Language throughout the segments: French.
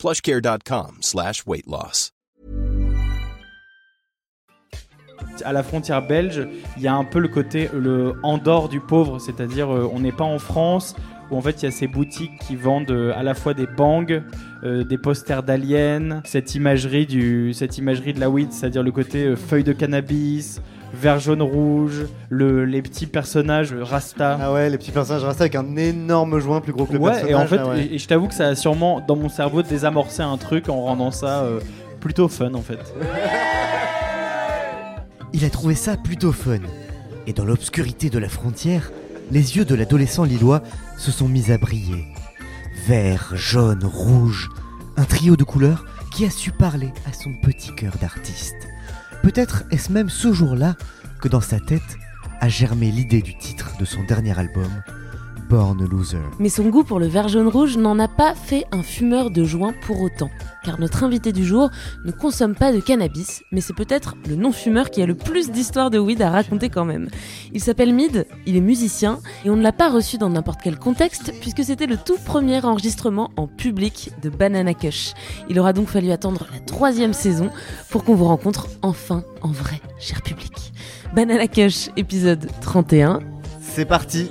plushcare.com slash weight loss. À la frontière belge, il y a un peu le côté le Andorre du pauvre, c'est-à-dire euh, on n'est pas en France où en fait il y a ces boutiques qui vendent euh, à la fois des bangs, euh, des posters d'aliens, cette imagerie cette imagerie de la weed, c'est-à-dire le côté feuille de cannabis, vert jaune rouge, le, les petits personnages Rasta. Ah ouais, les petits personnages restés avec un énorme joint plus gros que le Ouais, personnage. et en fait, ah ouais. et, et je t'avoue que ça a sûrement dans mon cerveau désamorcé un truc en rendant ça euh, plutôt fun en fait. Il a trouvé ça plutôt fun. Et dans l'obscurité de la frontière, les yeux de l'adolescent lillois se sont mis à briller. Vert, jaune, rouge, un trio de couleurs qui a su parler à son petit cœur d'artiste. Peut-être est-ce même ce jour-là que dans sa tête a germé l'idée du titre de son dernier album, Born a Loser. Mais son goût pour le vert jaune rouge n'en a pas fait un fumeur de joint pour autant. Car notre invité du jour ne consomme pas de cannabis, mais c'est peut-être le non-fumeur qui a le plus d'histoires de weed à raconter quand même. Il s'appelle Mid, il est musicien, et on ne l'a pas reçu dans n'importe quel contexte, puisque c'était le tout premier enregistrement en public de Banana Kush. Il aura donc fallu attendre la troisième saison pour qu'on vous rencontre enfin en vrai, cher public. Banana Kush, épisode 31. C'est parti.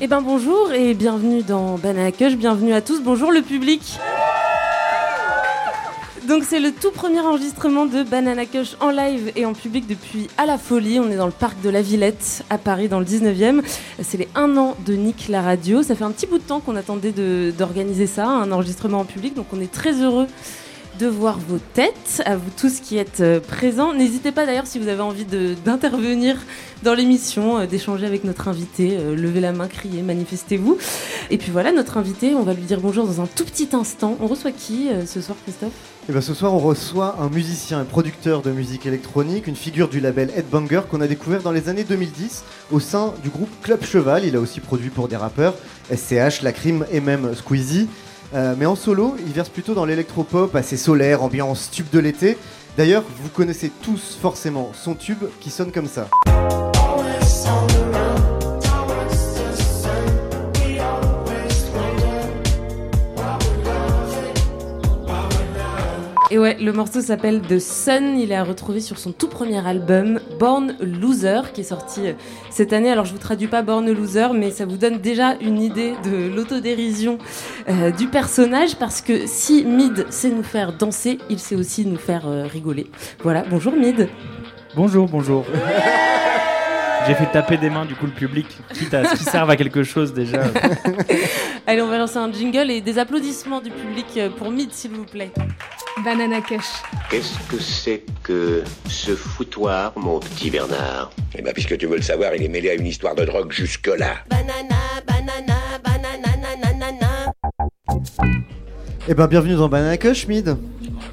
Eh ben bonjour et bienvenue dans Banana Kush, bienvenue à tous, bonjour le public donc c'est le tout premier enregistrement de Banana Kush en live et en public depuis à la folie. On est dans le parc de la Villette à Paris dans le 19e. C'est les un an de Nick la radio. Ça fait un petit bout de temps qu'on attendait d'organiser ça, un enregistrement en public. Donc on est très heureux de voir vos têtes, à vous tous qui êtes euh, présents. N'hésitez pas d'ailleurs si vous avez envie d'intervenir dans l'émission, euh, d'échanger avec notre invité, euh, levez la main, criez, manifestez-vous. Et puis voilà, notre invité, on va lui dire bonjour dans un tout petit instant. On reçoit qui ce soir, Christophe? Et ben ce soir, on reçoit un musicien et producteur de musique électronique, une figure du label Headbanger qu'on a découvert dans les années 2010 au sein du groupe Club Cheval. Il a aussi produit pour des rappeurs, SCH, Lacrim et même Squeezie. Euh, mais en solo, il verse plutôt dans l'électropop assez solaire, ambiance tube de l'été. D'ailleurs, vous connaissez tous forcément son tube qui sonne comme ça. Et ouais, le morceau s'appelle The Sun. Il est à retrouver sur son tout premier album, Born Loser, qui est sorti euh, cette année. Alors, je vous traduis pas Born Loser, mais ça vous donne déjà une idée de l'autodérision euh, du personnage, parce que si Mid sait nous faire danser, il sait aussi nous faire euh, rigoler. Voilà, bonjour Mid. Bonjour, bonjour. J'ai fait taper des mains du coup le public, quitte à ce qu'ils servent à quelque chose déjà. Allez, on va lancer un jingle et des applaudissements du public pour Mid, s'il vous plaît. Banana Kush. Qu'est-ce que c'est que ce foutoir, mon petit Bernard? Eh ben, puisque tu veux le savoir, il est mêlé à une histoire de drogue jusque-là. Et ben bienvenue dans Banana Kush, Mid.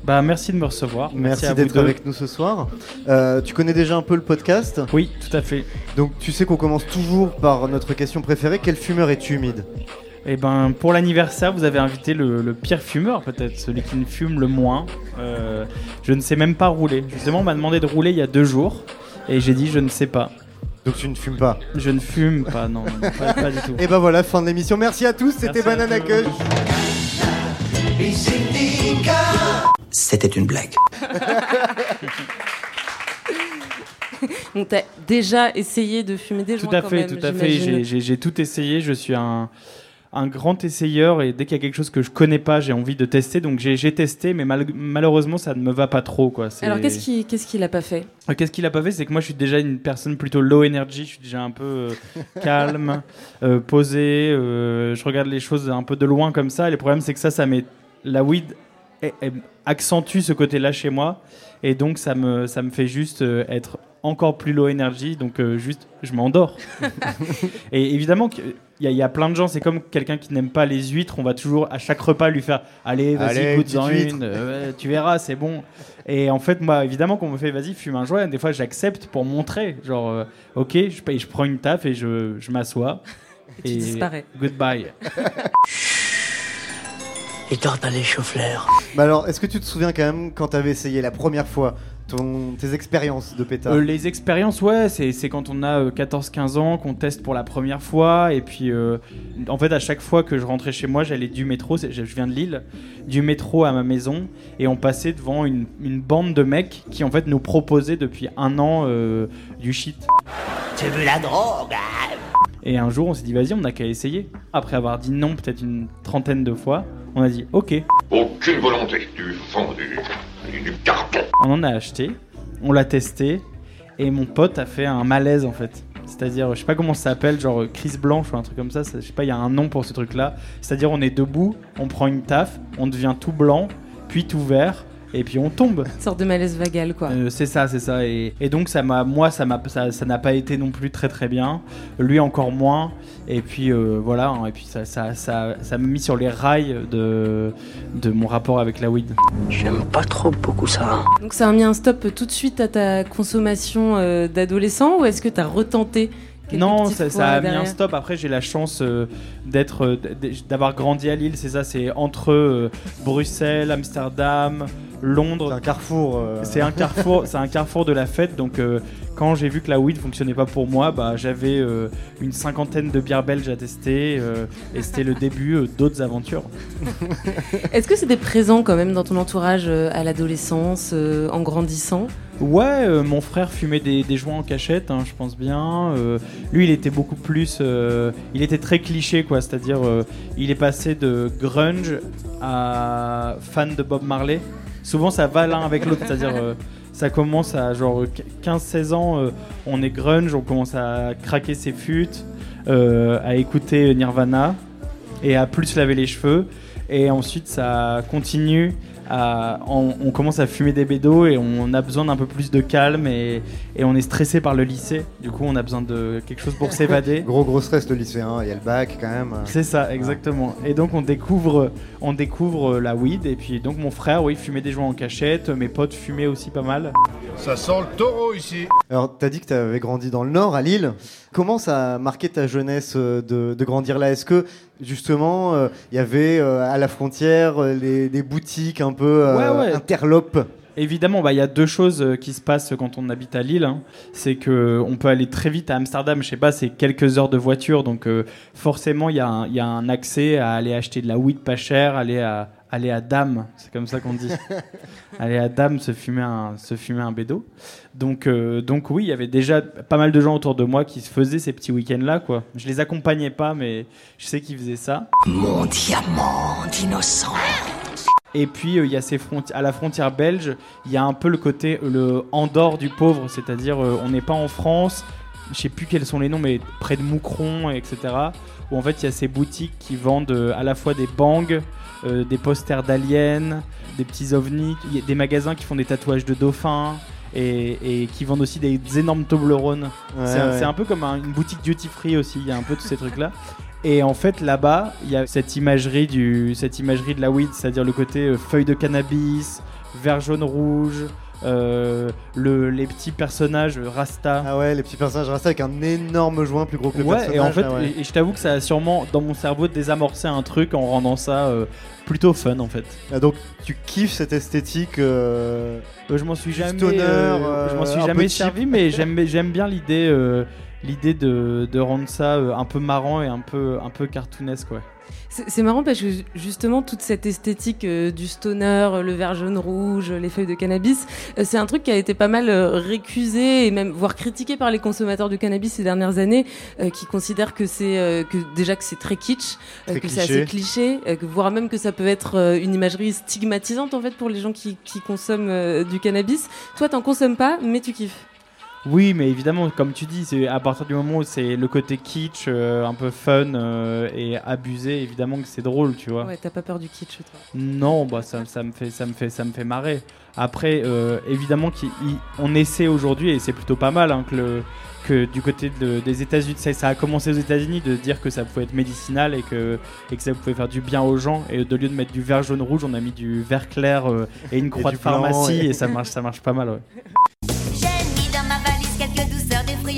Bah merci de me recevoir. Merci, d'être avec nous ce soir. Euh, tu connais déjà un peu le podcast? Oui, tout à fait. Donc tu sais qu'on commence toujours par notre question préférée. Quel fumeur es-tu, Mid? Et ben pour l'anniversaire, vous avez invité le, le pire fumeur peut-être, celui qui ne fume le moins. Euh, je ne sais même pas rouler. Justement, on m'a demandé de rouler il y a deux jours et j'ai dit je ne sais pas. Donc tu ne fumes pas. Je ne fume pas, non, pas, pas du tout. Et ben voilà, fin de l'émission. Merci à tous, c'était Banana. Kush. C'était une blague. Donc, t'as déjà essayé de fumer des Tout joints à quand fait, même, tout à fait. j'ai tout essayé. Je suis un, un grand essayeur et dès qu'il y a quelque chose que je connais pas, j'ai envie de tester. Donc j'ai testé, mais mal- malheureusement, ça ne me va pas trop. Quoi. Alors qu'est-ce qu'il qu'est-ce qu'il a pas fait? Euh, Qu'est-ce qu'il a pas fait? C'est que moi, je suis déjà une personne plutôt low energy. Je suis déjà un peu euh, calme, euh, posé. euh, je regarde les choses un peu de loin comme ça. Et le problème, c'est que ça, ça met la weed accentue ce côté-là chez moi. Et donc, ça me, ça me fait juste euh, être encore plus low energy. Donc, euh, juste, je m'endors. et évidemment, y, il y a plein de gens. C'est comme quelqu'un qui n'aime pas les huîtres. On va toujours à chaque repas lui faire Allez, vas-y, goûte-en une. euh, tu verras, c'est bon. Et en fait, moi, évidemment, qu'on me fait Vas-y, fume un joint. Des fois, j'accepte pour montrer. Genre, euh, ok, je, paye- je prends une taf et je, je m'assois. Et tu disparais. Goodbye. Dort dans les choux-fleurs. Mais alors, est-ce que tu te souviens quand même quand t'avais essayé la première fois ton, tes expériences de pétard Euh, les expériences, ouais, c'est c'est quand on a euh, 14-15 ans qu'on teste pour la première fois. Et puis, euh, en fait, à chaque fois que je rentrais chez moi, j'allais du métro, je viens de Lille, du métro à ma maison. Et on passait devant une, une bande de mecs qui, en fait, nous proposaient depuis un an euh, du shit. Tu veux la drogue hein? Et un jour, on s'est dit, vas-y, on n'a qu'à essayer. Après avoir dit non peut-être une trentaine de fois, on a dit, ok. Aucune volonté. Du fond du, On en a acheté, on l'a testé, et mon pote a fait un malaise en fait. C'est-à-dire, je sais pas comment ça s'appelle, genre euh, crise blanche ou un truc comme ça, je sais pas, il y a un nom pour ce truc-là. C'est-à-dire, on est debout, on prend une taf, on devient tout blanc, puis tout vert, et puis on tombe. Une sorte de malaise vagal, quoi. Euh, c'est ça, c'est ça. Et, et donc, ça m'a, moi, ça m'a, ça, ça n'a pas été non plus très très bien. Lui encore moins. Et puis euh, voilà. hein, Et puis ça, ça, ça, ça m'a mis sur les rails de, de mon rapport avec la weed. J'aime pas trop beaucoup ça. Donc ça a mis un stop tout de suite à ta consommation euh, d'adolescent ou est-ce que t'as retenté quelques Non, ça, a mis un stop. Après, j'ai la chance euh, d'être, d'avoir grandi à Lille. C'est ça, c'est entre euh, Bruxelles, Amsterdam, Londres. C'est un carrefour. euh. C'est un carrefour, c'est un carrefour de la fête. Donc, euh, quand j'ai vu que la weed fonctionnait pas pour moi, bah, j'avais euh, une cinquantaine de bières belges à tester, euh, et c'était le début euh, d'autres aventures. Est-ce que c'était présent quand même dans ton entourage euh, à l'adolescence, euh, en grandissant? Ouais, euh, mon frère fumait des, des joints en cachette, hein, je pense bien. Euh, lui, il était beaucoup plus. euh, il était très cliché, quoi. C'est-à-dire, euh, il est passé de grunge à fan de Bob Marley. Souvent, ça va l'un avec l'autre. C'est-à-dire, euh, ça commence à genre 15-16 ans, euh, on est grunge, on commence à craquer ses futes, euh, à écouter Nirvana et à plus laver les cheveux. Et ensuite, ça continue. À, on, on commence à fumer des bédos et on a besoin d'un peu plus de calme et, et on est stressé par le lycée. Du coup, on a besoin de quelque chose pour s'évader. Gros gros stress le lycéen, il y a le bac quand même. C'est ça, exactement. Et donc on découvre, on découvre la weed. Et puis donc mon frère, oui, fumait des joints en cachette. Mes potes fumaient aussi pas mal. Ça sent le taureau ici. Alors, t'as dit que t'avais grandi dans le Nord, à Lille. Comment ça a marqué ta jeunesse euh, de, de grandir là? Est-ce que justement euh, il y avait euh, à la frontière euh, les, des boutiques un peu euh, Ouais, ouais. interlopes? Évidemment, bah, il y a deux choses euh, qui se passent quand on habite à Lille. hein. C'est que on peut aller très vite à Amsterdam. Je sais pas, c'est quelques heures de voiture, donc euh, forcément il y, a un- il y a un accès à aller acheter de la weed pas chère, aller à aller à Dame, c'est comme ça qu'on dit. aller à Dame se fumer un se fumer un bédo. Donc euh, donc oui, il y avait déjà pas mal de gens autour de moi qui se faisaient ces petits week-ends là quoi. Je les accompagnais pas, mais je sais qu'ils faisaient ça. Mon diamant d'innocent. Et puis euh, il y a ces fronti- à la frontière belge, il y a un peu le côté euh, le Andorre du pauvre, c'est-à-dire euh, on n'est pas en France, je sais plus quels sont les noms, mais près de Moucron, etc. Où en fait il y a ces boutiques qui vendent euh, à la fois des bangs, euh, des posters d'aliens, des petits ovnis, des magasins qui font des tatouages de dauphins. Et, et qui vendent aussi des, énormes Toblerones. Ouais, c'est un, ouais. c'est un peu comme un- une boutique duty free aussi. Il y a un peu tous ces trucs là. Et en fait, là-bas, il y a cette imagerie, du, cette imagerie de la weed, c'est-à-dire le côté euh, feuille de cannabis, vert, jaune, rouge, euh, le, les petits personnages euh, Rasta. Ah ouais, les petits personnages restés avec un énorme joint plus gros que le Ouais, personnage. et en fait, ah ouais. et, et je t'avoue que ça a sûrement, dans mon cerveau, désamorcé un truc en rendant ça euh, plutôt fun, en fait. Ah, donc tu kiffes cette esthétique euh, je m'en suis jamais, je m'en suis jamais cheap. servi, mais j'aime, j'aime bien l'idée, l'idée de, de rendre ça un peu marrant et un peu, un peu cartoonesque, ouais. C'est marrant parce que justement toute cette esthétique euh, du stoner, le vert jaune rouge, les feuilles de cannabis, euh, c'est un truc qui a été pas mal euh, récusé et même voire critiqué par les consommateurs du cannabis ces dernières années, qui considèrent que c'est que déjà que c'est très kitsch, Très que c'est cliché. assez cliché, que, voire même que ça peut être une imagerie stigmatisante en fait pour les gens qui, qui consomment du cannabis. Toi t'en consommes pas, mais tu kiffes. Oui, mais évidemment, comme tu dis, c'est à partir du moment où c'est le côté kitsch, euh, un peu fun euh, et abusé, évidemment que c'est drôle, tu vois. Ouais, t'as pas peur du kitsch toi. Non, bah ça, ça me fait, ça me fait, ça me fait marrer. Après, euh, évidemment qu'on essaie aujourd'hui et c'est plutôt pas mal hein, que, le- que du côté de- des États-Unis, ça, ça a commencé aux États-Unis de dire que ça pouvait être médicinal et que, et que ça pouvait faire du bien aux gens. Et de lieu de mettre du vert jaune rouge, on a mis du vert clair euh, et une croix de pharmacie blanc, et- et ça marche, ça marche pas mal. Ouais.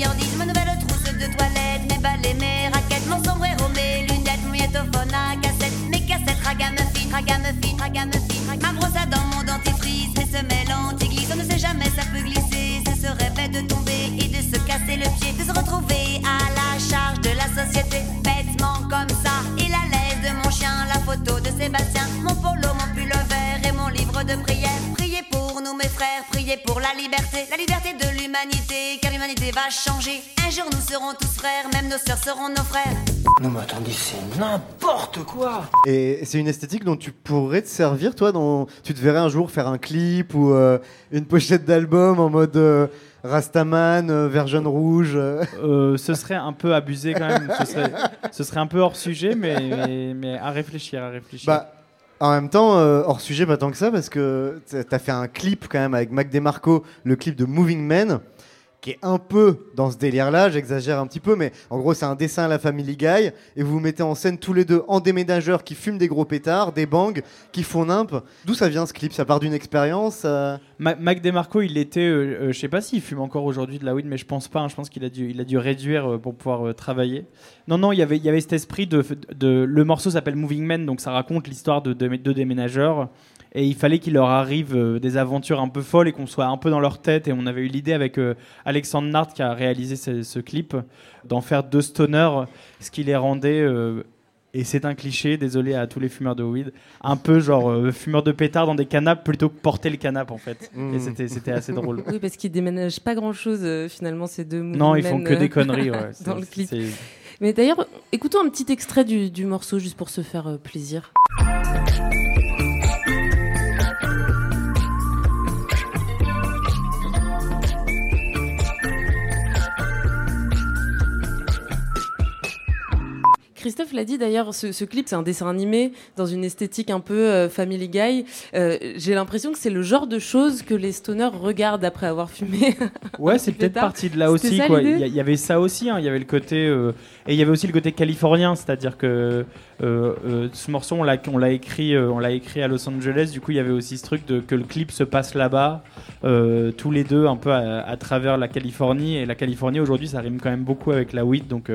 ma nouvelle trousse de toilette, mes balais, mes raquettes, mon sombrero, mes lunettes, mon magnétophone à cassette, mes cassettes, ragamuffin, ragamuffin, ragamuffin, rag- ma brosse à dents, mon dentifrice, mes semelles anti-glisse, on ne sait jamais, ça peut glisser, ce rêve de tomber et de se casser le pied, de se retrouver à la charge de la société, bêtement comme ça, il a l'aise de mon chien, la photo de Sébastien, mon polo, mon pull vert et mon livre de prière, priez pour nous mes frères, priez pour la liberté, la liberté de l'humanité, l'humanité va changer. Un jour nous serons tous frères, même nos sœurs seront nos frères. Non mais attendez, c'est n'importe quoi Et c'est une esthétique dont tu pourrais te servir, toi, dans... tu te verrais un jour faire un clip ou euh, une pochette d'album en mode euh, Rastaman, euh, vert jaune rouge. euh. Ce serait un peu abusé quand même. Ce serait, ce serait un peu hors sujet, mais, mais, mais à réfléchir, à réfléchir. Bah, en même temps, euh, hors sujet, pas tant que ça, parce que t'as t'as fait un clip quand même avec Mac DeMarco, le clip de Moving Men, qui est un peu dans ce délire-là, j'exagère un petit peu, mais en gros, c'est un dessin à la Family Guy, et vous vous mettez en scène tous les deux en déménageurs qui fument des gros pétards, des bangs, qui font nimp. D'où ça vient ce clip? Ça part d'une expérience euh? Ma- Mac DeMarco, il était, euh, euh, je sais pas s'il fume encore aujourd'hui de la weed, mais je pense pas. hein. je pense qu'il a dû, il a dû réduire euh, pour pouvoir euh, travailler. Non, non, il y avait, il y avait cet esprit de, le morceau s'appelle Moving Men, donc ça raconte l'histoire de, deux déménageurs. Et il fallait qu'il leur arrive euh, des aventures un peu folles et qu'on soit un peu dans leur tête. Et on avait eu l'idée avec euh, Alexandre Nart qui a réalisé ce, ce clip d'en faire deux stoners, ce qui les rendait euh, et c'est un cliché, désolé à tous les fumeurs de weed, un peu genre euh, fumeur de pétard dans des canapes plutôt que porter le canap en fait. Mm. Et c'était, c'était assez drôle. Oui, parce qu'ils déménagent pas grand chose finalement ces deux Non, ils font que des conneries. Ouais. dans le clip. Mais d'ailleurs, écoutons un petit extrait du, du morceau juste pour se faire euh, plaisir. Christophe l'a dit d'ailleurs, ce, ce clip c'est un dessin animé dans une esthétique un peu euh, Family Guy. Euh, J'ai l'impression que c'est le genre de choses que les stoners regardent après avoir fumé. Ouais, c'est peut-être parti de là aussi. quoi. Il y, avait ça aussi. hein. Il y avait le côté euh, et il y avait aussi le côté californien, c'est-à-dire que ce morceau on l'a on l'a écrit on l'a écrit à Los Angeles. Du coup, il y avait aussi ce truc de que le clip se passe là-bas, tous les deux un peu à, à travers la Californie. Et la Californie aujourd'hui, ça rime quand même beaucoup avec la weed. Donc,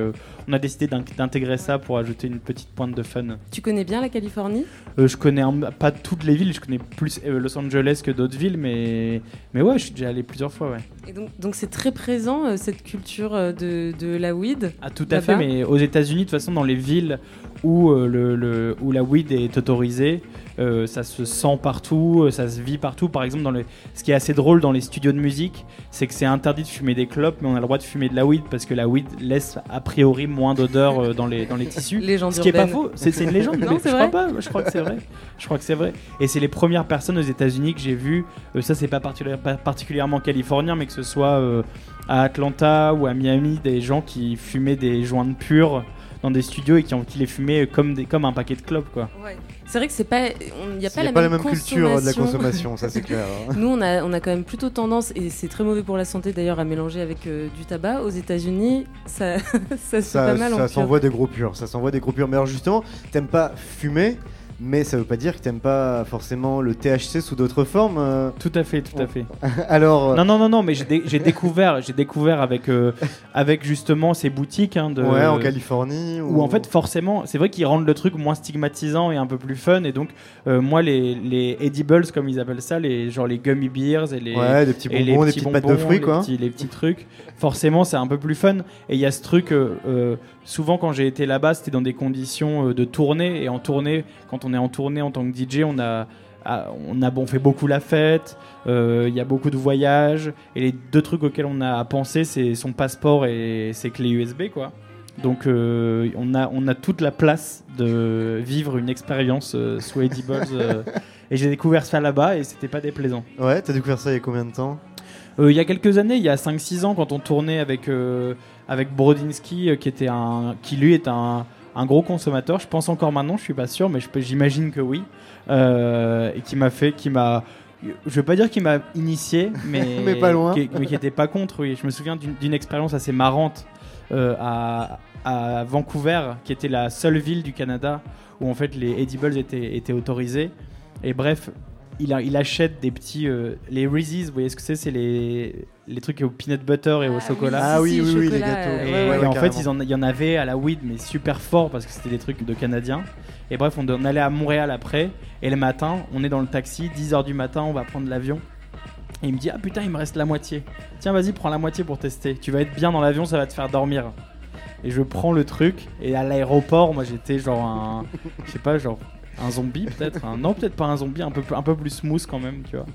on a décidé d'in- d'intégrer ça pour ajouter une petite pointe de fun. Tu connais bien la Californie? Euh, je connais un- pas toutes les villes, je connais plus euh, Los Angeles que d'autres villes, mais mais ouais, je suis déjà allé plusieurs fois. Ouais. Et donc donc c'est très présent euh, cette culture de, de la weed. Ah, tout à fait, mais aux États-Unis, de toute façon, dans les villes où, euh, le, le- où la weed est autorisée, euh, ça se sent partout, euh, ça se vit partout. Par exemple, dans le, ce qui est assez drôle dans les studios de musique, c'est que c'est interdit de fumer des clopes, mais on a le droit de fumer de la weed parce que la weed laisse a priori moins d'odeur euh, dans, les, dans les tissus. Légende ce qui est pas faux, c'est une légende. Non, mais c'est je vrai. crois pas, je crois que c'est vrai. Je crois que c'est vrai. Et c'est les premières personnes aux États-Unis que j'ai vues. euh, ça, c'est pas, particuli- pas particulièrement californien, mais que ce soit à Atlanta ou à Miami, des gens qui fumaient des joints purs dans des studios et qui, ont, qui les fumaient comme, des, comme un paquet de clopes, quoi. C'est vrai que c'est pas, il n'y a pas, Il y la, a pas même la même culture de la consommation, ça c'est clair. hein. Nous, on a, on a quand même plutôt tendance, et c'est très mauvais pour la santé d'ailleurs, à mélanger avec euh, du tabac. Aux États-Unis, ça, ça se fait ça, pas mal en ça pur. s'envoie des gros purs. Ça s'envoie des gros purs. Mais alors justement, t'aimes pas fumer, Mais ça veut pas dire que t'aimes pas forcément le THC sous d'autres formes. euh. Tout à fait, tout à fait. Alors, euh, Non, non, non, non, mais j'ai dé- j'ai découvert, j'ai découvert avec, euh, avec justement ces boutiques hein, de. ouais, en Californie. Où en fait, forcément, c'est vrai qu'ils rendent le truc moins stigmatisant et un peu plus fun. Et donc, euh, moi, les, les edibles, comme ils appellent ça, les, genre les gummy beers et les, Ouais, des petits et bonbons, des petites pattes de fruits, les quoi. Petits, les petits trucs, forcément, c'est un peu plus fun. Et il y a ce truc, euh, euh, souvent quand j'ai été là-bas, c'était dans des conditions euh, de tournée. Et en tournée, quand on est en tournée en tant que DJ, on a. ah, On a bon, fait beaucoup la fête, euh, il y a beaucoup de voyages, et les deux trucs auxquels on a pensé, c'est son passeport et ses clés USB, quoi. Donc euh, on, a, on a toute la place de vivre une expérience euh, sous euh, et j'ai découvert ça là-bas et c'était pas déplaisant. Ouais, t'as découvert ça il y a combien de temps? Il y a quelques années, il y a 5-6 ans, quand on tournait avec, avec Brodinski, qui, était un, qui lui est un, un gros consommateur, je pense encore maintenant, je suis pas sûr, mais j'imagine que oui, euh, et qui m'a fait, qui m'a, je veux pas dire qu'il m'a initié, mais, Mais pas loin. qui, mais qui était pas contre, oui. Je me souviens d'une d'une expérience assez marrante euh, à, à Vancouver, qui était la seule ville du Canada où en fait les edibles étaient, étaient autorisés. Et bref, il, a- il achète des petits. euh, les Reese's, vous voyez ce que c'est C'est les, les trucs au peanut butter et au chocolat. Ah oui, oui, oui, les gâteaux. Et, Ouais, ouais, et en fait, carrément. ils en- il y en avait à la weed, mais super fort parce que c'était des trucs de Canadiens. Et bref, on, on allait à Montréal après. Et le matin, on est dans le taxi, 10h du matin, on va prendre l'avion. Et il me dit Ah putain, il me reste la moitié. Tiens, vas-y, prends la moitié pour tester. Tu vas être bien dans l'avion, ça va te faire dormir. Et je prends le truc. Et à l'aéroport, moi j'étais genre un. Je sais pas, genre. Un zombie peut-être un- Non, peut-être pas un zombie, un peu, plus- un peu plus smooth quand même, tu vois.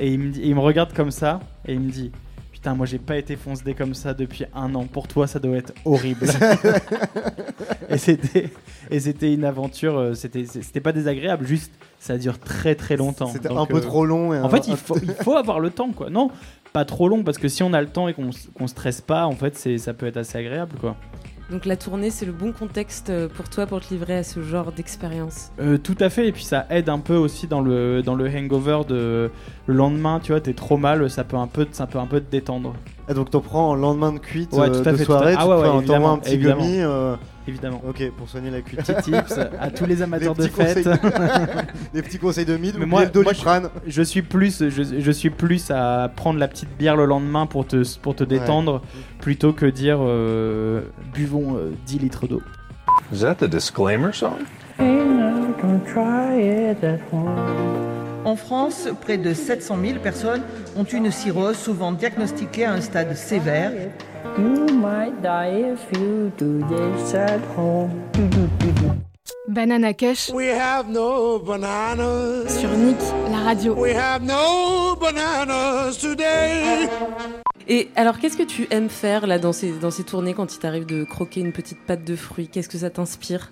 Et il, me dit, il me regarde comme ça et il me dit Putain, moi j'ai pas été foncé comme ça depuis un an. Pour toi, ça doit être horrible. et c'était et c'était une aventure. euh, C'était c'était pas désagréable, juste ça dure très très longtemps. C'était un peu euh, trop long et en un- fait, il faut, il faut avoir le temps, quoi. Non, pas trop long parce que si on a le temps et qu'on qu'on stresse pas, en fait, ça peut être assez agréable, quoi. Donc la tournée, c'est le bon contexte euh, pour toi pour te livrer à ce genre d'expérience. Euh, tout à fait, et puis ça aide un peu aussi dans le, dans le hangover de le lendemain, tu vois, t'es trop mal, ça peut un peu, ça peut un peu te détendre. Ah, donc t'en prends en lendemain de cuite Ouais, euh, tout à de fait, tout à soirée. Ah tu ouais, ouais, fais un- petit évidemment. gummy. euh, Évidemment. Ok, pour soigner la cuite. Petit tips à tous les amateurs Les de fête. les petits conseils de mid, Mais moi, le moi, je, je suis plus, je, je suis plus à prendre la petite bière le lendemain pour te, pour te détendre, plutôt que dire euh, buvons euh, 10 litres d'eau. Is that the disclaimer song? En France, près de 700 000 personnes ont une cirrhose souvent diagnostiquée à un stade sévère. Banana Kush. We have no bananas. Sur Nick, la radio. We have no bananas today. Et alors, qu'est-ce que tu aimes faire là dans ces, dans ces tournées quand il t'arrive de croquer une petite pâte de fruits? Qu'est-ce que ça t'inspire?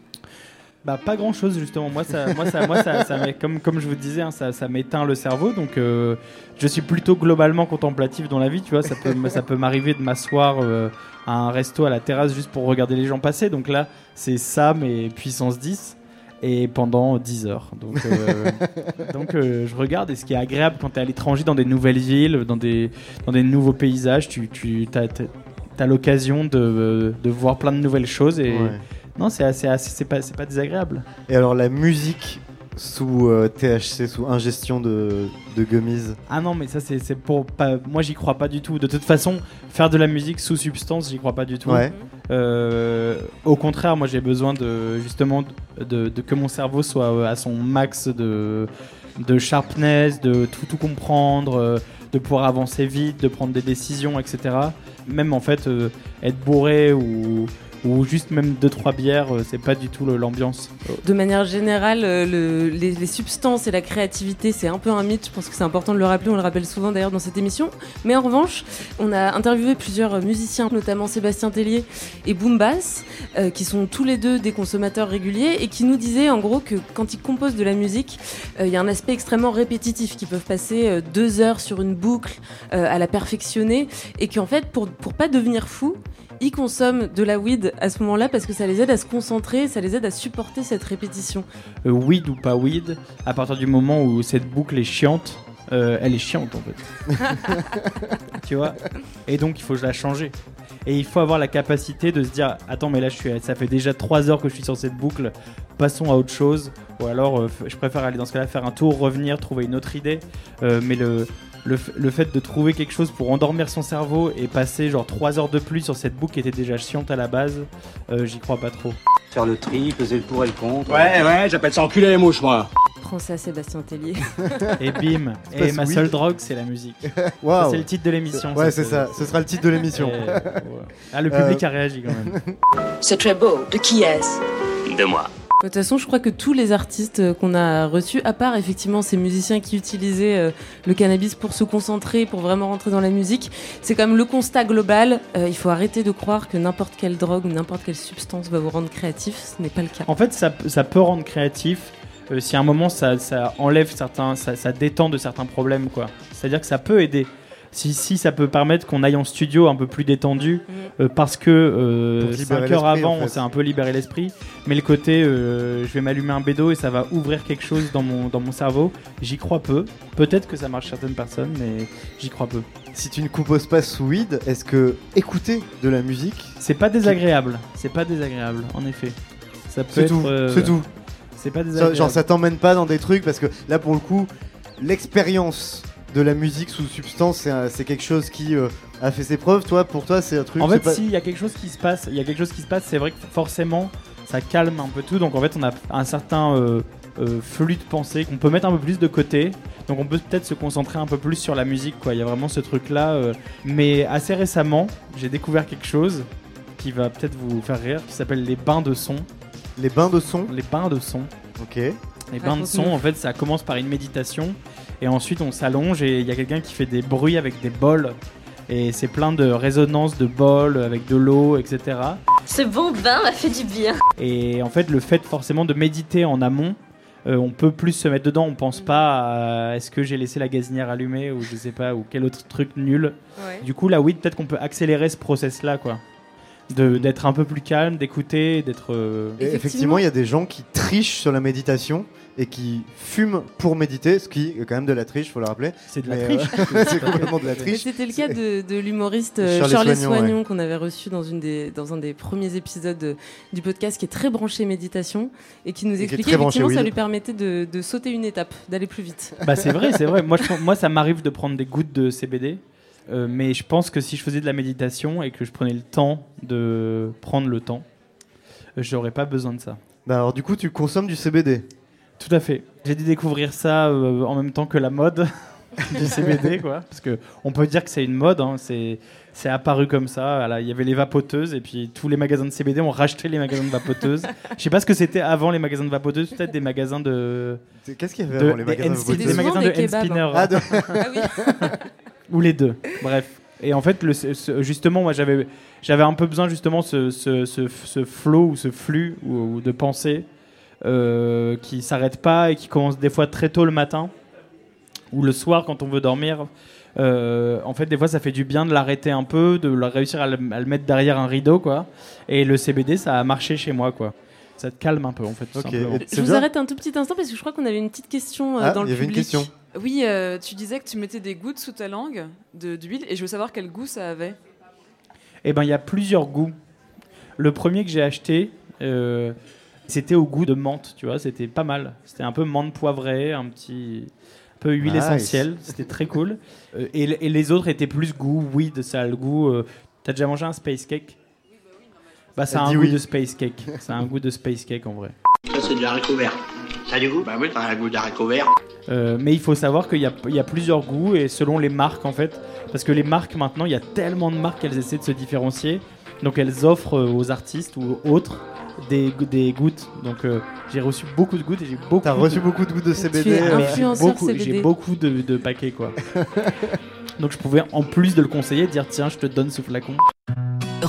Bah pas grand chose justement. Moi ça, moi ça, moi ça, comme comme je vous disais, hein, ça, ça m'éteint le cerveau. Donc euh, je suis plutôt globalement contemplatif dans la vie. Tu vois, ça peut ça peut m'arriver de m'asseoir euh, à un resto à la terrasse juste pour regarder les gens passer. Donc là c'est ça mais puissance 10 et pendant 10 heures. Donc euh, donc euh, je regarde et ce qui est agréable quand tu es à l'étranger dans des nouvelles villes, dans des dans des nouveaux paysages, tu tu t'as l'occasion de, de voir plein de nouvelles choses et Ouais. Non, c'est assez, assez- c'est pas, c'est pas désagréable. Et alors la musique sous euh, THC, sous ingestion de, de gummies. Ah non, mais ça c'est, c'est pour pas. Moi, j'y crois pas du tout. De toute façon, faire de la musique sous substance, j'y crois pas du tout. Ouais. Euh, au contraire, moi, j'ai besoin de justement de, de- que mon cerveau soit euh, à son max de de sharpness, de tout tout comprendre, de pouvoir avancer vite, de prendre des décisions, etc. Même en fait, euh, être bourré ou ou juste même deux trois bières, euh, c'est pas du tout l'ambiance. De manière générale, euh, le- les, substances et la créativité, c'est un peu un mythe. Je pense que c'est important de le rappeler. On le rappelle souvent d'ailleurs dans cette émission. Mais en revanche, on a interviewé plusieurs musiciens, notamment Sébastien Tellier et Boom Bass, euh, qui sont tous les deux des consommateurs réguliers et qui nous disaient en gros que quand ils composent de la musique, euh, il y a un aspect extrêmement répétitif, qui peuvent passer deux heures sur une boucle à la perfectionner et qu'en fait, pour, pour pas devenir fou, ils consomment de la weed à ce moment-là parce que ça les aide à se concentrer, ça les aide à supporter cette répétition. euh, weed ou pas weed, à partir du moment où cette boucle est chiante, euh, elle est chiante en fait. tu vois? Et donc il faut la changer. Et il faut avoir la capacité de se dire Attends, mais là, je suis, ça fait déjà 3 heures que je suis sur cette boucle, passons à autre chose. Ou alors, euh, je préfère aller dans ce cas-là faire un tour, revenir, trouver une autre idée. Mais le, le, le fait de trouver quelque chose pour endormir son cerveau et passer genre 3 heures de plus sur cette boucle qui était déjà chiante à la base, euh, j'y crois pas trop. Faire le tri, peser le pour et le contre. Ouais, ouais, j'appelle ça enculer les mouches, moi. Prends ça, Sébastien Tellier. Et bim Et ma seule drogue, c'est la musique. Ça, C'est le titre de l'émission. Ouais, c'est ça. Ce sera le titre de l'émission. Et, ouais. Ah, le public Euh, a réagi quand même. C'est très beau. De qui est-ce? De moi. De toute façon, je crois que tous les artistes euh, qu'on a reçus, à part effectivement ces musiciens qui utilisaient euh, le cannabis pour se concentrer, pour vraiment rentrer dans la musique, c'est comme le constat global. euh, il faut arrêter de croire que n'importe quelle drogue ou n'importe quelle substance va vous rendre créatif. Ce n'est pas le cas. En fait, ça, ça peut rendre créatif si à un moment ça, ça enlève certains, ça, ça détend de certains problèmes, quoi. C'est-à-dire que ça peut aider. Si, si ça peut permettre qu'on aille en studio un peu plus détendu, euh, parce que euh, Pour se libérer 5 heures l'esprit, avant, en fait. on s'est un peu libéré l'esprit, mais le côté euh, je vais m'allumer un bédo et ça va ouvrir quelque chose dans mon, dans mon cerveau, j'y crois peu. Peut-être que ça marche certaines personnes, mais j'y crois peu. Si tu ne composes pas sous weed, est-ce que écouter de la musique, C'est pas désagréable, c'est pas désagréable, en effet. Ça peut c'est être, tout, euh, c'est tout. C'est pas désagréable. genre ça t'emmène pas dans des trucs parce que là pour le coup, l'expérience de la musique sous substance, c'est quelque chose qui euh, a fait ses preuves. Toi, pour toi, c'est un truc. En fait, pas- s'il y a quelque chose qui se passe, il y a quelque chose qui se passe, c'est vrai que forcément, ça calme un peu tout. Donc en fait, on a un certain euh, euh, flux de pensée qu'on peut mettre un peu plus de côté. Donc on peut peut-être se concentrer un peu plus sur la musique, quoi. Il y a vraiment ce truc-là. euh. Mais assez récemment, j'ai découvert quelque chose qui va peut-être vous faire rire, qui s'appelle les bains de son. Les bains de son Les bains de son. Ok. Les bains de son, en fait, ça commence par une méditation. Et ensuite, on s'allonge et il y a quelqu'un qui fait des bruits avec des bols. Et c'est plein de résonances de bols avec de l'eau, etc. Ce bon bain m'a fait du bien. Et en fait, le fait forcément de méditer en amont, euh, on peut plus se mettre dedans. On pense pas à est-ce que j'ai laissé la gazinière allumée ou je sais pas, ou quel autre truc nul. Ouais. Du coup, là, oui, peut-être qu'on peut accélérer ce process-là, quoi. De- D'être un peu plus calme, d'écouter, d'être. euh, effectivement, il y a des gens qui trichent sur la méditation et qui fument pour méditer, ce qui est quand même de la triche, faut le rappeler. C'est de la Mais, triche. euh, c'est complètement de la triche. C'était le cas de, de l'humoriste euh, Shirley Soignon, Soignon ouais. qu'on avait reçu dans, une des, dans un des premiers épisodes de- du podcast qui est très branché méditation et qui nous expliquait effectivement ça lui permettait de, de sauter une étape, d'aller plus vite. Bah c'est vrai, c'est vrai. Moi, je, moi ça m'arrive de prendre des gouttes de CBD, euh, mais je pense que si je faisais de la méditation et que je prenais le temps de prendre le temps, euh, j'aurais pas besoin de ça. Bah alors du coup, tu consommes du CBD. Tout à fait. J'ai dû découvrir ça euh, en même temps que la mode du CBD, quoi. Parce que on peut dire que c'est une mode. hein, c'est c'est apparu comme ça. Voilà, Il y avait les vapoteuses et puis tous les magasins de CBD ont racheté les magasins de vapoteuses. Je sais pas ce que c'était avant les magasins de vapoteuses. Peut-être des magasins de. Qu'est-ce qu'il y avait de- avant les des magasins de vapoteuses? des magasins de des kebabs, hand-spinner. Ah, de- Ou les deux. Bref. Et en fait, justement, moi, j'avais, j'avais un peu besoin justement ce, ce, ce, ce flow ou ce flux ou, de pensée euh, qui s'arrête pas et qui commence des fois très tôt le matin ou le soir quand on veut dormir. Euh, en fait, des fois, ça fait du bien de l'arrêter un peu, de réussir à le, à le mettre derrière un rideau, quoi. Et le CBD, ça a marché chez moi, quoi. Ça te calme un peu, en fait. Tout simplement. Je vous arrête un tout petit instant parce que je crois qu'on avait une petite question euh, Ah, dans il le y avait une public. question. Oui, euh, tu disais que tu mettais des gouttes sous ta langue de- d'huile et je veux savoir quel goût ça avait. Eh ben, il y a plusieurs goûts. Le premier que j'ai acheté, euh, c'était au goût de menthe, tu vois, c'était pas mal. C'était un peu menthe poivrée, un petit un peu huile Nice. essentielle, c'était très cool. Euh, et, et les autres étaient plus goût weed, ça a le goût. euh, T'as déjà mangé un space cake? Bah, ça a un goût oui. de space cake. Ça a un goût de space cake en vrai. Ça, c'est du haricot vert. Ça a du goût? Bah oui, ça a un goût d'haricot vert. Euh, mais il faut savoir qu'il y a, il y a plusieurs goûts et selon les marques en fait, parce que les marques maintenant, il y a tellement de marques qu'elles essaient de se différencier, donc elles offrent euh, aux artistes ou autres des, des gouttes. Donc euh, j'ai reçu beaucoup de gouttes et j'ai beaucoup. T'as de- reçu beaucoup de gouttes de CBD. es euh, mais j'ai beaucoup, CBD. j'ai beaucoup de, de paquets quoi. donc je pouvais en plus de le conseiller dire tiens je te donne ce flacon.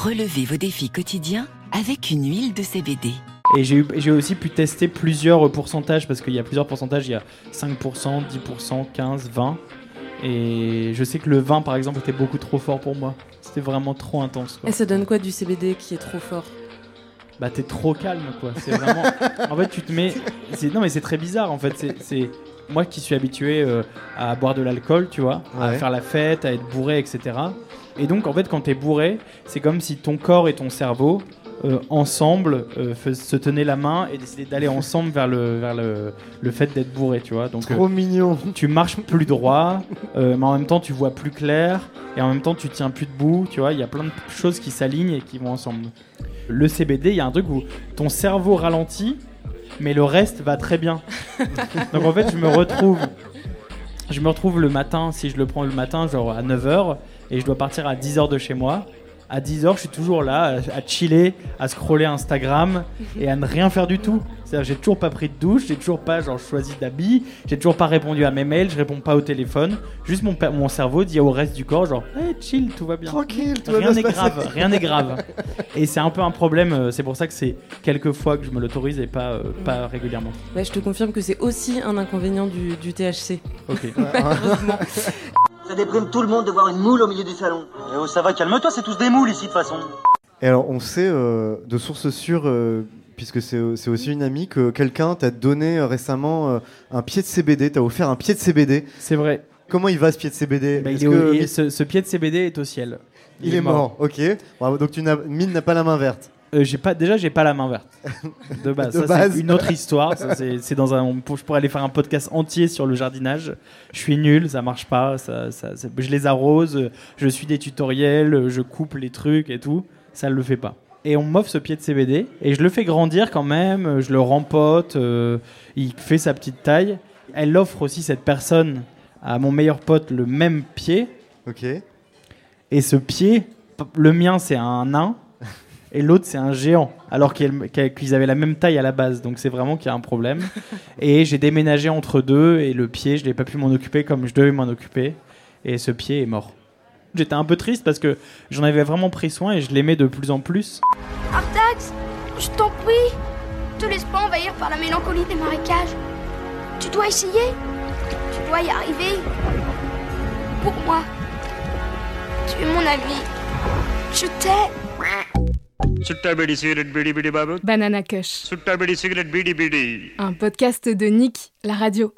Relevez vos défis quotidiens avec une huile de CBD. Et j'ai aussi pu tester plusieurs pourcentages parce qu'il y a plusieurs pourcentages. Il y a 5%, 10%, 15%, 20. Et je sais que le 20 par exemple était beaucoup trop fort pour moi. C'était vraiment trop intense. Quoi. Et ça donne quoi du CBD qui est trop fort? Bah t'es trop calme quoi. C'est vraiment. en fait tu te mets. c'est- Non mais c'est très bizarre en fait. C'est- moi qui suis habitué euh, à boire de l'alcool, tu vois, à faire la fête, à être bourré, etc. Et donc, en fait, quand t'es bourré, c'est comme si ton corps et ton cerveau, euh, ensemble, euh, se tenaient la main et décidaient d'aller ensemble vers le, vers le, le fait d'être bourré, tu vois. Donc, Trop euh, mignon. tu marches plus droit, mais en même temps, tu vois plus clair, et en même temps, tu tiens plus debout, tu vois. Il y a plein de choses qui s'alignent et qui vont ensemble. Le CBD, il y a un truc où ton cerveau ralentit, mais le reste va très bien. Donc, en fait, je me retrouve je me retrouve le matin, si je le prends le matin, genre à 9h, et je dois partir à 10h de chez moi. À 10h, je suis toujours là, à, chiller, à scroller Instagram et à ne rien faire du tout. C'est-à-dire, j'ai toujours pas pris de douche, j'ai toujours pas genre choisi d'habits, j'ai toujours pas répondu à mes mails, je réponds pas au téléphone. Juste mon, mon cerveau dit au reste du corps, genre, hey, chill, tout va bien. Tranquille, tout va Rien n'est grave, rien n'est grave. Et c'est un peu un problème, euh, c'est pour ça que c'est quelques fois que je me l'autorise et pas, euh, pas régulièrement. Bah, je te confirme que c'est aussi un inconvénient du, du THC. Ok. Malheureusement. Ça déprime tout le monde de voir une moule au milieu du salon. Eh oh, ça va, calme-toi, c'est tous des moules ici de toute façon. Et alors, on sait euh, de sources sûres, euh, puisque c'est aussi une amie, que quelqu'un t'a donné euh, récemment euh, un pied de CBD, t'a offert un pied de CBD. C'est vrai. Comment il va ce pied de CBD Bah, est que- il- ce, ce pied de CBD est au ciel. Il, est mort, ok. Bravo, donc tu n'as, Mine n'a pas la main verte. Euh, j'ai pas, déjà, j'ai pas la main verte. De base. De Ça, base. c'est une autre histoire. C'est, dans un, je pourrais aller faire un podcast entier sur le jardinage. Je suis nul, ça marche pas. Ça, ça- ça- je les arrose, je suis des tutoriels, je coupe les trucs et tout. Ça le fait pas. Et on m'offre ce pied de CBD et je le fais grandir quand même. Je le rempote. euh, il fait sa petite taille. Elle offre aussi cette personne à mon meilleur pote le même pied. Ok. Et ce pied, le mien c'est un nain et l'autre c'est un géant, alors qu'ils avaient la même taille à la base. Donc c'est vraiment qu'il y a un problème. et j'ai déménagé entre deux et le pied, je n'ai pas pu m'en occuper comme je devais m'en occuper. Et ce pied est mort. J'étais un peu triste parce que j'en avais vraiment pris soin et je l'aimais de plus en plus. Artax, je t'en prie, te laisse pas envahir par la mélancolie des marécages. Tu dois essayer, tu dois y arriver. Pour moi, tu es mon ami. Je t'aime. Banana Banana Kush, Bidi un podcast de Nick, la radio.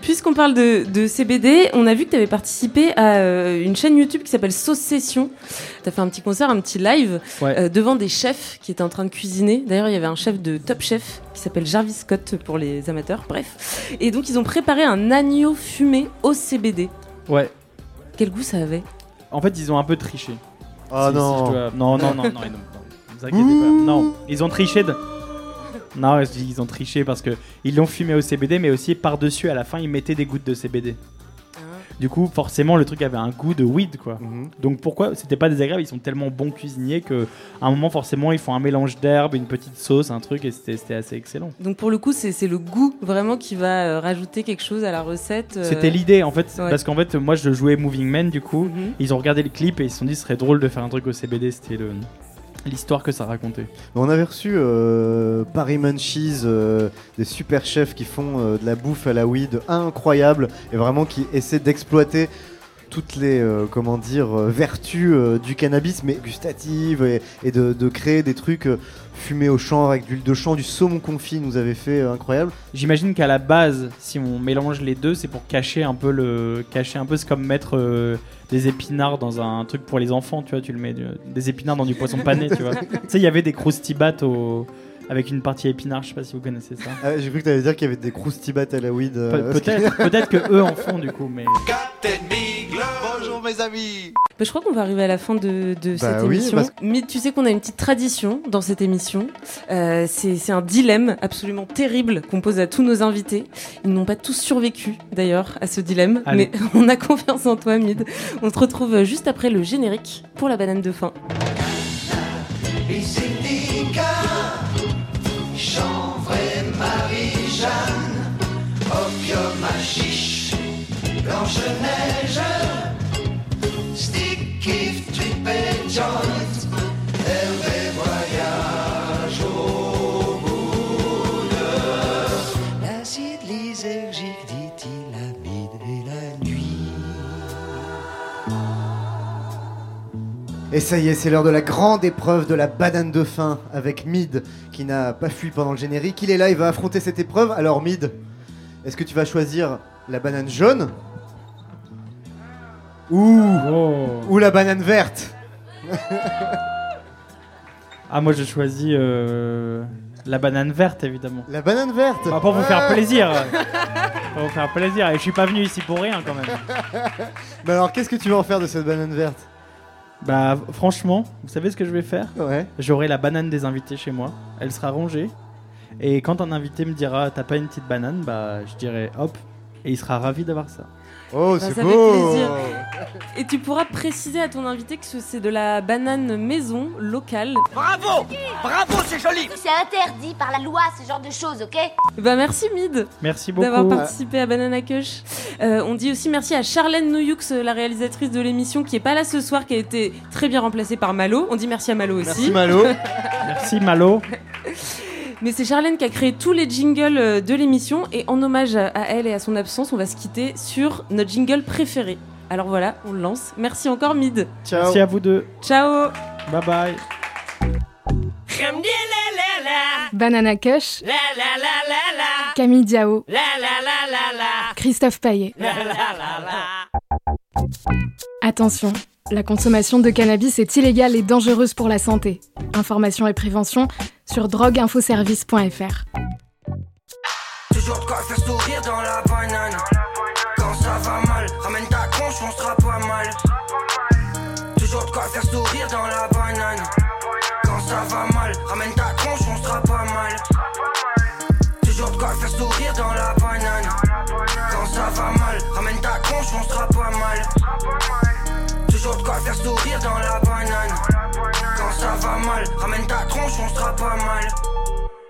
Puisqu'on parle de, de CBD, on a vu que tu avais participé à euh, une chaîne YouTube qui s'appelle Sauce Session. Tu as fait un petit concert, un petit live Ouais. euh, devant des chefs qui étaient en train de cuisiner. D'ailleurs, il y avait un chef de Top Chef qui s'appelle Jarvis Scott pour les amateurs. Bref. Et donc, ils ont préparé un agneau fumé au CBD. Ouais. Quel goût ça avait? En fait, ils ont un peu triché. Ah Si- non. dois- Non, non, non, non, non, non, vous inquiétez pas. Non, ils ont triché. De... Non, je dis ils ont triché parce que ils l'ont fumé au CBD, mais aussi par-dessus, à la fin, ils mettaient des gouttes de CBD. Du coup, forcément, le truc avait un goût de weed, quoi. Donc pourquoi C'était pas désagréable? Ils sont tellement bons cuisiniers que, à un moment, forcément, ils font un mélange d'herbes, une petite sauce, un truc, et c'était assez excellent. Donc, pour le coup, c'est le goût vraiment qui va euh, rajouter quelque chose à la recette. euh. C'était l'idée en fait, Ouais. parce qu'en fait, moi je jouais Moving Man du coup. Mhm. Ils ont regardé le clip et ils se sont dit ce serait drôle de faire un truc au CBD. C'était le- l'histoire que ça racontait. On avait reçu euh, Paris Munchies, euh, des super chefs qui font euh, de la bouffe à la weed incroyable et vraiment qui essaient d'exploiter toutes les euh, comment dire euh, vertus euh, du cannabis mais gustatives et, et de, de créer des trucs fumés au champ avec de l'huile de champ, du saumon confit nous avait fait incroyable. J'imagine qu'à la base, si on mélange les deux, c'est pour cacher un peu le, cacher un peu, c'est comme mettre des épinards dans un truc pour les enfants, tu vois, tu le mets des épinards dans du poisson pané, tu vois. tu sais, il y avait des croustibat au avec une partie épinard, je sais pas si vous connaissez ça. Ah, J'ai cru que tu allais dire qu'il y avait des croustibats à la weed. euh, Pe- peut-être, peut-être que eux en font du coup, mais Bonjour mes amis Bah, je crois qu'on va arriver à la fin de, de Bah cette oui, émission. parce Mais tu sais qu'on a une petite tradition dans cette émission. Euh, c'est un dilemme absolument terrible qu'on pose à tous nos invités. Ils n'ont pas tous survécu d'ailleurs à ce dilemme. Allez. Mais on a confiance en toi, Mid. On se retrouve juste après le générique pour la banane de fin. Blanche-Neige, stick, trip et joint, Hervé voyage au l'acide lysergique, dit-il, et la nuit. Et ça y est, c'est l'heure de la grande épreuve de la banane de fin avec Mid qui n'a pas fui pendant le générique. Il est là, il va affronter cette épreuve. Alors Mid, est-ce que tu vas choisir la banane jaune Ouh Oh. Ou la banane verte Ah, moi je choisis euh, la banane verte évidemment. La banane verte Bah, pour vous faire plaisir. pour vous faire plaisir. Et je suis pas venu ici pour rien quand même. Bah alors, qu'est-ce que tu vas en faire de cette banane verte? Bah franchement, vous savez ce que je vais faire? Ouais. J'aurai la banane des invités chez moi. Elle sera rangée. Et quand un invité me dira t'as pas une petite banane, bah je dirai hop. Et il sera ravi d'avoir ça. Oh, Bah, c'est ça fait beau plaisir. Et tu pourras préciser à ton invité que c'est de la banane maison locale. Bravo Bravo, c'est joli C'est interdit par la loi, ce genre de choses, ok? Bah merci Mid Merci beaucoup. d'avoir participé à Banana Kush. Euh, on dit aussi merci à Charlène Noyoux, la réalisatrice de l'émission, qui est pas là ce soir, qui a été très bien remplacée par Malo. On dit merci à Malo aussi. Merci Malo. Merci Malo. Mais c'est Charlène qui a créé tous les jingles euh, de l'émission et en hommage à elle et à son absence, on va se quitter sur notre jingle préféré. Alors voilà, on le lance. Merci encore Mid. Ciao. Merci à vous deux. Ciao. Bye bye. Banana Kush, Camille Diao, Christophe Paillet. Attention, la consommation de cannabis est illégale et dangereuse pour la santé. Information et prévention sur drogueinfoservice.fr. Toujours quoi faire sourire dans la banane. Dans la